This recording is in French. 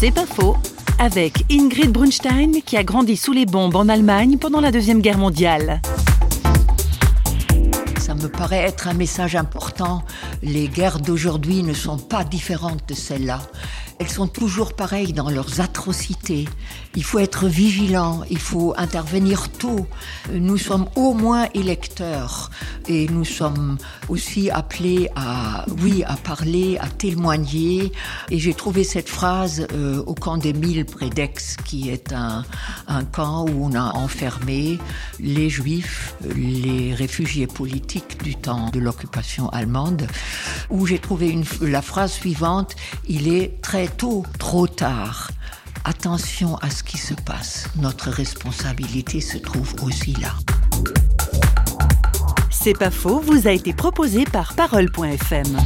C'est pas faux. Avec Ingrid Brunstein, qui a grandi sous les bombes en Allemagne pendant la Deuxième Guerre mondiale. Ça me paraît être un message important. Les guerres d'aujourd'hui ne sont pas différentes de celles-là. Elles sont toujours pareilles dans leurs atrocités. Il faut être vigilant, il faut intervenir tôt. Nous sommes au moins électeurs et nous sommes aussi appelés à, oui, à parler, à témoigner. Et j'ai trouvé cette phrase euh, au camp des Mille près d'Aix, qui est un, un camp où on a enfermé les juifs, les réfugiés politiques du temps de l'occupation allemande, où j'ai trouvé une, la phrase suivante, il est très tôt, trop tard. Attention à ce qui se passe. Notre responsabilité se trouve aussi là. C'est pas faux, vous a été proposé par Parole.fm.